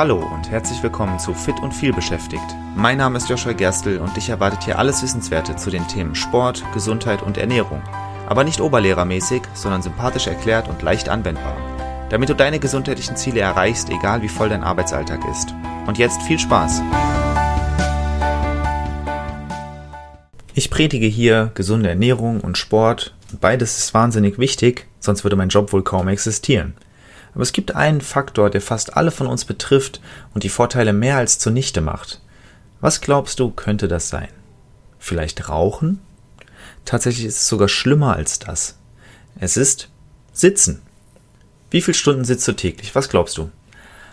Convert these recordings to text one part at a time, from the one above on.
Hallo und herzlich willkommen zu Fit und viel beschäftigt. Mein Name ist Joshua Gerstl und dich erwartet hier alles Wissenswerte zu den Themen Sport, Gesundheit und Ernährung. Aber nicht oberlehrermäßig, sondern sympathisch erklärt und leicht anwendbar. Damit du deine gesundheitlichen Ziele erreichst, egal wie voll dein Arbeitsalltag ist. Und jetzt viel Spaß! Ich predige hier gesunde Ernährung und Sport beides ist wahnsinnig wichtig, sonst würde mein Job wohl kaum existieren. Aber es gibt einen Faktor, der fast alle von uns betrifft und die Vorteile mehr als zunichte macht. Was glaubst du, könnte das sein? Vielleicht Rauchen? Tatsächlich ist es sogar schlimmer als das. Es ist Sitzen. Wie viele Stunden sitzt du täglich? Was glaubst du?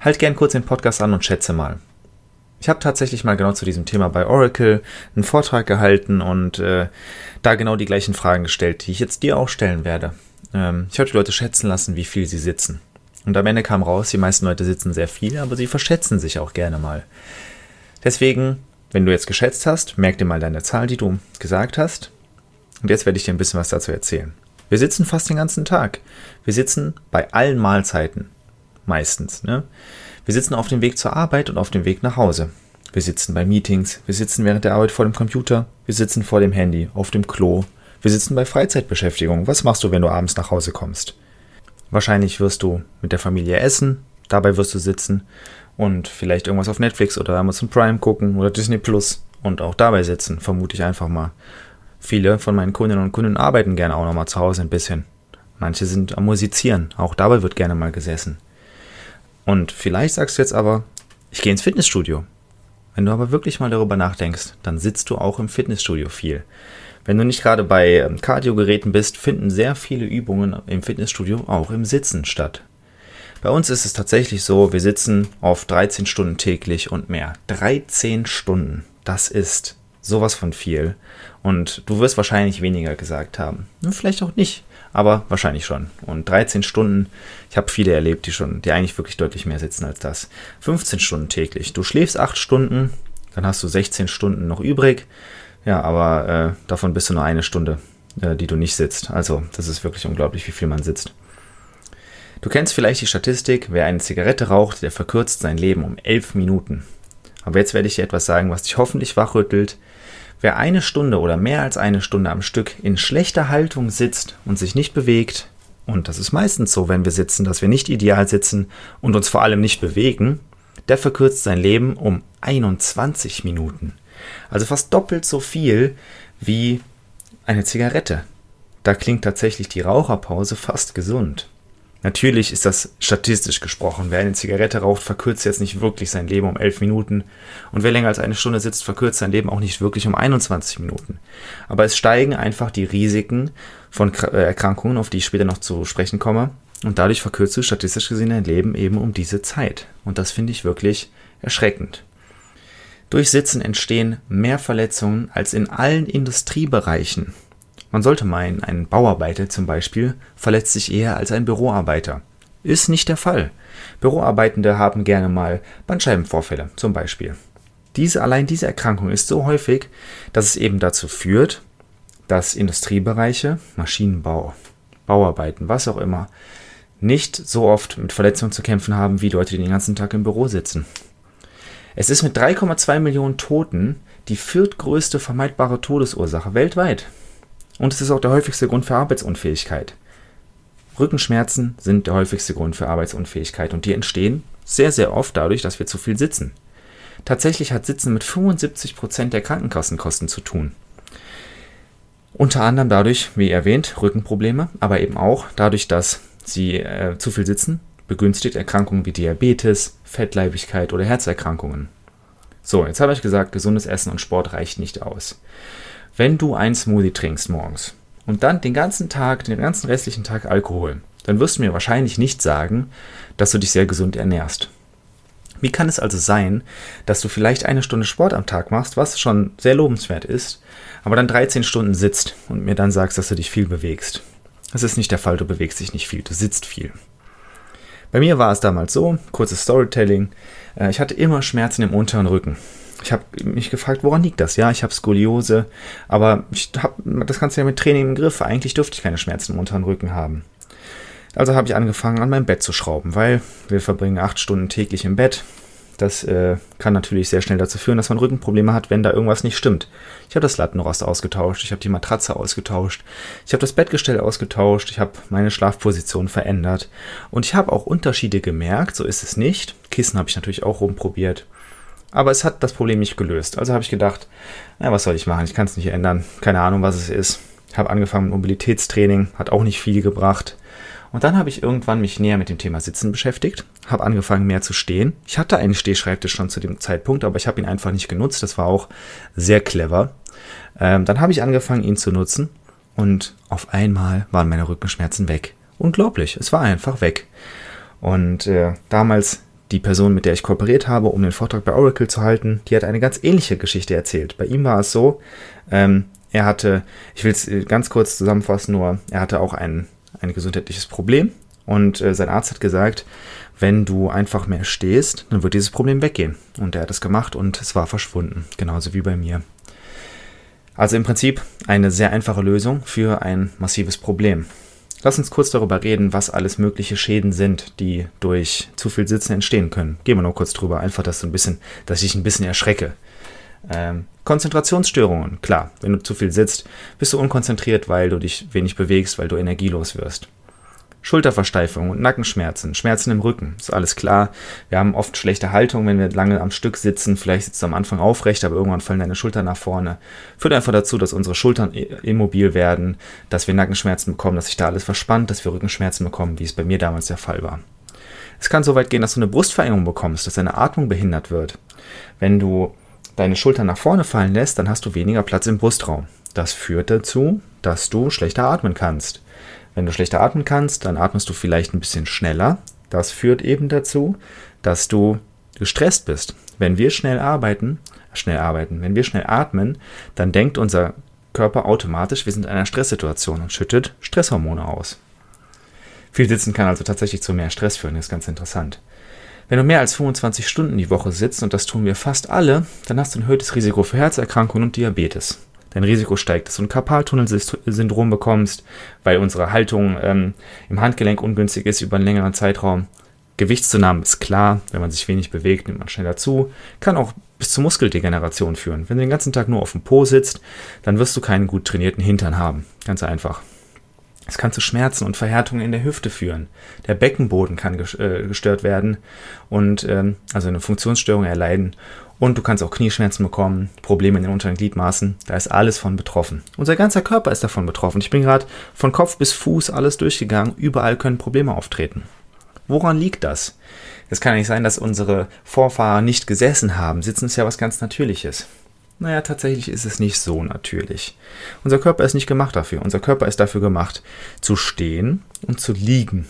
Halt gern kurz den Podcast an und schätze mal. Ich habe tatsächlich mal genau zu diesem Thema bei Oracle einen Vortrag gehalten und äh, da genau die gleichen Fragen gestellt, die ich jetzt dir auch stellen werde. Ähm, ich habe die Leute schätzen lassen, wie viel sie sitzen. Und am Ende kam raus, die meisten Leute sitzen sehr viel, aber sie verschätzen sich auch gerne mal. Deswegen, wenn du jetzt geschätzt hast, merk dir mal deine Zahl, die du gesagt hast. Und jetzt werde ich dir ein bisschen was dazu erzählen. Wir sitzen fast den ganzen Tag. Wir sitzen bei allen Mahlzeiten. Meistens. Ne? Wir sitzen auf dem Weg zur Arbeit und auf dem Weg nach Hause. Wir sitzen bei Meetings, wir sitzen während der Arbeit vor dem Computer, wir sitzen vor dem Handy, auf dem Klo, wir sitzen bei Freizeitbeschäftigung. Was machst du, wenn du abends nach Hause kommst? Wahrscheinlich wirst du mit der Familie essen, dabei wirst du sitzen und vielleicht irgendwas auf Netflix oder Amazon Prime gucken oder Disney Plus und auch dabei sitzen, vermute ich einfach mal. Viele von meinen Kundinnen und Kunden arbeiten gerne auch nochmal zu Hause ein bisschen. Manche sind am Musizieren, auch dabei wird gerne mal gesessen. Und vielleicht sagst du jetzt aber, ich gehe ins Fitnessstudio. Wenn du aber wirklich mal darüber nachdenkst, dann sitzt du auch im Fitnessstudio viel. Wenn du nicht gerade bei ähm, Kardiogeräten bist, finden sehr viele Übungen im Fitnessstudio auch im Sitzen statt. Bei uns ist es tatsächlich so, wir sitzen auf 13 Stunden täglich und mehr. 13 Stunden, das ist sowas von viel. Und du wirst wahrscheinlich weniger gesagt haben. Vielleicht auch nicht, aber wahrscheinlich schon. Und 13 Stunden, ich habe viele erlebt, die schon, die eigentlich wirklich deutlich mehr sitzen als das. 15 Stunden täglich. Du schläfst 8 Stunden, dann hast du 16 Stunden noch übrig. Ja, aber äh, davon bist du nur eine Stunde, äh, die du nicht sitzt. Also, das ist wirklich unglaublich, wie viel man sitzt. Du kennst vielleicht die Statistik, wer eine Zigarette raucht, der verkürzt sein Leben um elf Minuten. Aber jetzt werde ich dir etwas sagen, was dich hoffentlich wachrüttelt. Wer eine Stunde oder mehr als eine Stunde am Stück in schlechter Haltung sitzt und sich nicht bewegt, und das ist meistens so, wenn wir sitzen, dass wir nicht ideal sitzen und uns vor allem nicht bewegen, der verkürzt sein Leben um 21 Minuten. Also fast doppelt so viel wie eine Zigarette. Da klingt tatsächlich die Raucherpause fast gesund. Natürlich ist das statistisch gesprochen. Wer eine Zigarette raucht, verkürzt jetzt nicht wirklich sein Leben um 11 Minuten. Und wer länger als eine Stunde sitzt, verkürzt sein Leben auch nicht wirklich um 21 Minuten. Aber es steigen einfach die Risiken von äh, Erkrankungen, auf die ich später noch zu sprechen komme. Und dadurch verkürzt du statistisch gesehen dein Leben eben um diese Zeit. Und das finde ich wirklich erschreckend. Durch Sitzen entstehen mehr Verletzungen als in allen Industriebereichen. Man sollte meinen, ein Bauarbeiter zum Beispiel verletzt sich eher als ein Büroarbeiter. Ist nicht der Fall. Büroarbeitende haben gerne mal Bandscheibenvorfälle zum Beispiel. Diese, allein diese Erkrankung ist so häufig, dass es eben dazu führt, dass Industriebereiche, Maschinenbau, Bauarbeiten, was auch immer, nicht so oft mit Verletzungen zu kämpfen haben wie Leute, die den ganzen Tag im Büro sitzen. Es ist mit 3,2 Millionen Toten die viertgrößte vermeidbare Todesursache weltweit. Und es ist auch der häufigste Grund für Arbeitsunfähigkeit. Rückenschmerzen sind der häufigste Grund für Arbeitsunfähigkeit und die entstehen sehr, sehr oft dadurch, dass wir zu viel sitzen. Tatsächlich hat Sitzen mit 75 Prozent der Krankenkassenkosten zu tun. Unter anderem dadurch, wie erwähnt, Rückenprobleme, aber eben auch dadurch, dass sie äh, zu viel sitzen, begünstigt Erkrankungen wie Diabetes, Fettleibigkeit oder Herzerkrankungen. So, jetzt habe ich gesagt, gesundes Essen und Sport reicht nicht aus. Wenn du ein Smoothie trinkst morgens und dann den ganzen Tag, den ganzen restlichen Tag Alkohol, dann wirst du mir wahrscheinlich nicht sagen, dass du dich sehr gesund ernährst. Wie kann es also sein, dass du vielleicht eine Stunde Sport am Tag machst, was schon sehr lobenswert ist, aber dann 13 Stunden sitzt und mir dann sagst, dass du dich viel bewegst? Das ist nicht der Fall, du bewegst dich nicht viel, du sitzt viel. Bei mir war es damals so, kurzes Storytelling, äh, ich hatte immer Schmerzen im unteren Rücken. Ich habe mich gefragt, woran liegt das? Ja, ich habe Skoliose, aber ich habe das Ganze ja mit Training im Griff. Eigentlich dürfte ich keine Schmerzen im unteren Rücken haben. Also habe ich angefangen, an meinem Bett zu schrauben, weil wir verbringen acht Stunden täglich im Bett. Das äh, kann natürlich sehr schnell dazu führen, dass man Rückenprobleme hat, wenn da irgendwas nicht stimmt. Ich habe das Lattenrost ausgetauscht, ich habe die Matratze ausgetauscht, ich habe das Bettgestell ausgetauscht, ich habe meine Schlafposition verändert und ich habe auch Unterschiede gemerkt, so ist es nicht. Kissen habe ich natürlich auch rumprobiert. Aber es hat das Problem nicht gelöst. Also habe ich gedacht, na, was soll ich machen? Ich kann es nicht ändern. Keine Ahnung, was es ist. Habe angefangen mit Mobilitätstraining, hat auch nicht viel gebracht. Und dann habe ich irgendwann mich näher mit dem Thema Sitzen beschäftigt, habe angefangen mehr zu stehen. Ich hatte einen Stehschreibtisch schon zu dem Zeitpunkt, aber ich habe ihn einfach nicht genutzt. Das war auch sehr clever. Ähm, dann habe ich angefangen, ihn zu nutzen und auf einmal waren meine Rückenschmerzen weg. Unglaublich, es war einfach weg. Und äh, damals die Person, mit der ich kooperiert habe, um den Vortrag bei Oracle zu halten, die hat eine ganz ähnliche Geschichte erzählt. Bei ihm war es so, ähm, er hatte, ich will es äh, ganz kurz zusammenfassen, nur er hatte auch ein, ein gesundheitliches Problem und äh, sein Arzt hat gesagt, wenn du einfach mehr stehst, dann wird dieses Problem weggehen. Und er hat es gemacht und es war verschwunden, genauso wie bei mir. Also im Prinzip eine sehr einfache Lösung für ein massives Problem. Lass uns kurz darüber reden, was alles mögliche Schäden sind, die durch zu viel Sitzen entstehen können. Gehen wir nur kurz drüber, einfach, dass, du ein bisschen, dass ich ein bisschen erschrecke. Ähm, Konzentrationsstörungen, klar, wenn du zu viel sitzt, bist du unkonzentriert, weil du dich wenig bewegst, weil du energielos wirst. Schulterversteifung und Nackenschmerzen, Schmerzen im Rücken, ist alles klar. Wir haben oft schlechte Haltung, wenn wir lange am Stück sitzen. Vielleicht sitzt du am Anfang aufrecht, aber irgendwann fallen deine Schultern nach vorne. Führt einfach dazu, dass unsere Schultern immobil werden, dass wir Nackenschmerzen bekommen, dass sich da alles verspannt, dass wir Rückenschmerzen bekommen, wie es bei mir damals der Fall war. Es kann so weit gehen, dass du eine Brustverengung bekommst, dass deine Atmung behindert wird. Wenn du deine Schultern nach vorne fallen lässt, dann hast du weniger Platz im Brustraum. Das führt dazu, dass du schlechter atmen kannst. Wenn du schlechter atmen kannst, dann atmest du vielleicht ein bisschen schneller. Das führt eben dazu, dass du gestresst bist. Wenn wir schnell arbeiten, schnell arbeiten, wenn wir schnell atmen, dann denkt unser Körper automatisch, wir sind in einer Stresssituation und schüttet Stresshormone aus. Viel Sitzen kann also tatsächlich zu mehr Stress führen, das ist ganz interessant. Wenn du mehr als 25 Stunden die Woche sitzt, und das tun wir fast alle, dann hast du ein erhöhtes Risiko für Herzerkrankungen und Diabetes dein Risiko steigt, dass du ein Karpaltunnelsyndrom bekommst, weil unsere Haltung ähm, im Handgelenk ungünstig ist über einen längeren Zeitraum. Gewichtszunahme ist klar, wenn man sich wenig bewegt, nimmt man schneller zu, kann auch bis zur Muskeldegeneration führen. Wenn du den ganzen Tag nur auf dem Po sitzt, dann wirst du keinen gut trainierten Hintern haben. Ganz einfach. Es kann zu Schmerzen und Verhärtungen in der Hüfte führen. Der Beckenboden kann äh, gestört werden und ähm, also eine Funktionsstörung erleiden und du kannst auch Knieschmerzen bekommen, Probleme in den unteren Gliedmaßen. Da ist alles von betroffen. Unser ganzer Körper ist davon betroffen. Ich bin gerade von Kopf bis Fuß alles durchgegangen. Überall können Probleme auftreten. Woran liegt das? Es kann nicht sein, dass unsere Vorfahren nicht gesessen haben. Sitzen ist ja was ganz Natürliches. Naja, tatsächlich ist es nicht so natürlich. Unser Körper ist nicht gemacht dafür. Unser Körper ist dafür gemacht, zu stehen und zu liegen.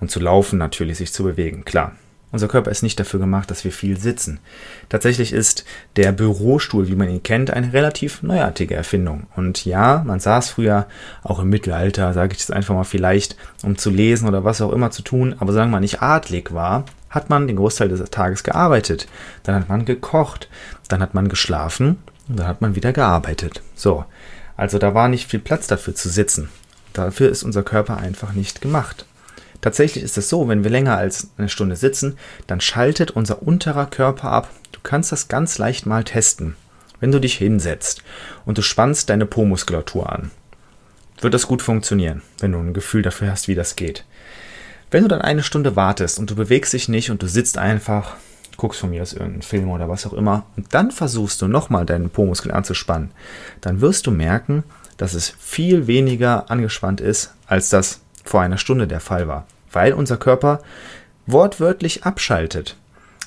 Und zu laufen natürlich, sich zu bewegen, klar. Unser Körper ist nicht dafür gemacht, dass wir viel sitzen. Tatsächlich ist der Bürostuhl, wie man ihn kennt, eine relativ neuartige Erfindung. Und ja, man saß früher auch im Mittelalter, sage ich jetzt einfach mal vielleicht, um zu lesen oder was auch immer zu tun, aber wir mal nicht adlig war, hat man den Großteil des Tages gearbeitet. Dann hat man gekocht, dann hat man geschlafen und dann hat man wieder gearbeitet. So, also da war nicht viel Platz dafür zu sitzen. Dafür ist unser Körper einfach nicht gemacht. Tatsächlich ist es so, wenn wir länger als eine Stunde sitzen, dann schaltet unser unterer Körper ab. Du kannst das ganz leicht mal testen. Wenn du dich hinsetzt und du spannst deine Po-Muskulatur an, wird das gut funktionieren, wenn du ein Gefühl dafür hast, wie das geht. Wenn du dann eine Stunde wartest und du bewegst dich nicht und du sitzt einfach, guckst von mir aus irgendeinen Film oder was auch immer, und dann versuchst du nochmal deinen Po-Muskel anzuspannen, dann wirst du merken, dass es viel weniger angespannt ist, als das vor einer Stunde der Fall war, weil unser Körper wortwörtlich abschaltet.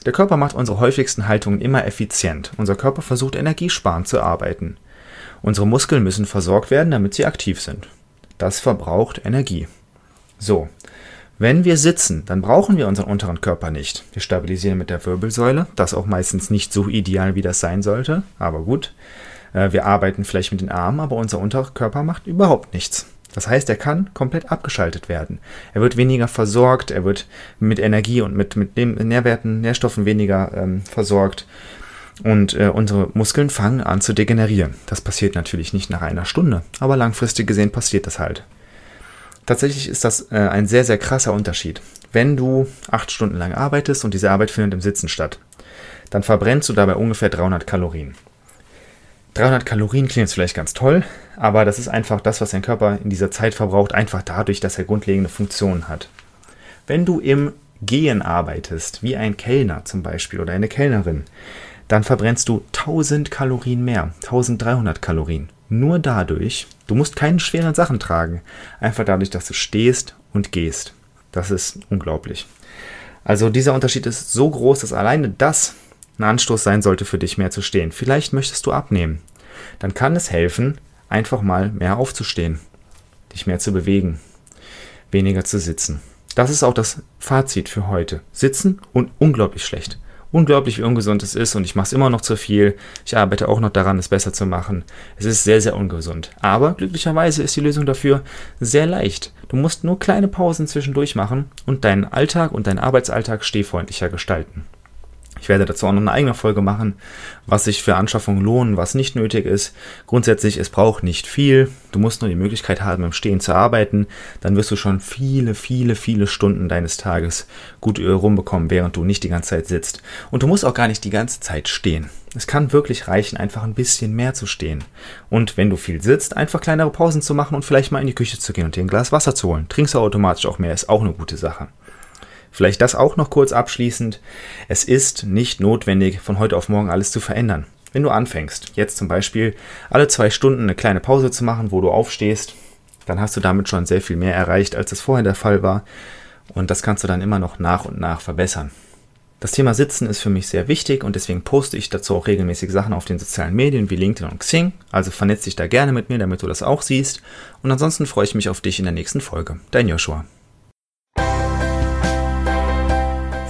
Der Körper macht unsere häufigsten Haltungen immer effizient. Unser Körper versucht energiesparend zu arbeiten. Unsere Muskeln müssen versorgt werden, damit sie aktiv sind. Das verbraucht Energie. So, wenn wir sitzen, dann brauchen wir unseren unteren Körper nicht. Wir stabilisieren mit der Wirbelsäule, das auch meistens nicht so ideal, wie das sein sollte, aber gut. Äh, wir arbeiten vielleicht mit den Armen, aber unser Unterkörper macht überhaupt nichts. Das heißt, er kann komplett abgeschaltet werden. Er wird weniger versorgt, er wird mit Energie und mit, mit Nährwerten, Nährstoffen weniger ähm, versorgt. Und äh, unsere Muskeln fangen an zu degenerieren. Das passiert natürlich nicht nach einer Stunde, aber langfristig gesehen passiert das halt. Tatsächlich ist das äh, ein sehr, sehr krasser Unterschied. Wenn du acht Stunden lang arbeitest und diese Arbeit findet im Sitzen statt, dann verbrennst du dabei ungefähr 300 Kalorien. 300 Kalorien klingt jetzt vielleicht ganz toll, aber das ist einfach das, was dein Körper in dieser Zeit verbraucht, einfach dadurch, dass er grundlegende Funktionen hat. Wenn du im Gehen arbeitest, wie ein Kellner zum Beispiel oder eine Kellnerin, dann verbrennst du 1000 Kalorien mehr, 1300 Kalorien. Nur dadurch, du musst keine schweren Sachen tragen, einfach dadurch, dass du stehst und gehst. Das ist unglaublich. Also dieser Unterschied ist so groß, dass alleine das ein Anstoß sein sollte für dich, mehr zu stehen. Vielleicht möchtest du abnehmen. Dann kann es helfen, einfach mal mehr aufzustehen, dich mehr zu bewegen, weniger zu sitzen. Das ist auch das Fazit für heute. Sitzen und unglaublich schlecht. Unglaublich, wie ungesund es ist und ich mache es immer noch zu viel. Ich arbeite auch noch daran, es besser zu machen. Es ist sehr, sehr ungesund. Aber glücklicherweise ist die Lösung dafür sehr leicht. Du musst nur kleine Pausen zwischendurch machen und deinen Alltag und deinen Arbeitsalltag stehfreundlicher gestalten. Ich werde dazu auch noch eine eigene Folge machen, was sich für Anschaffungen lohnen, was nicht nötig ist. Grundsätzlich, es braucht nicht viel. Du musst nur die Möglichkeit haben, im Stehen zu arbeiten. Dann wirst du schon viele, viele, viele Stunden deines Tages gut rumbekommen, während du nicht die ganze Zeit sitzt. Und du musst auch gar nicht die ganze Zeit stehen. Es kann wirklich reichen, einfach ein bisschen mehr zu stehen. Und wenn du viel sitzt, einfach kleinere Pausen zu machen und vielleicht mal in die Küche zu gehen und dir ein Glas Wasser zu holen. Trinkst du automatisch auch mehr, ist auch eine gute Sache. Vielleicht das auch noch kurz abschließend. Es ist nicht notwendig, von heute auf morgen alles zu verändern. Wenn du anfängst, jetzt zum Beispiel alle zwei Stunden eine kleine Pause zu machen, wo du aufstehst, dann hast du damit schon sehr viel mehr erreicht, als es vorher der Fall war. Und das kannst du dann immer noch nach und nach verbessern. Das Thema Sitzen ist für mich sehr wichtig und deswegen poste ich dazu auch regelmäßig Sachen auf den sozialen Medien wie LinkedIn und Xing. Also vernetz dich da gerne mit mir, damit du das auch siehst. Und ansonsten freue ich mich auf dich in der nächsten Folge. Dein Joshua.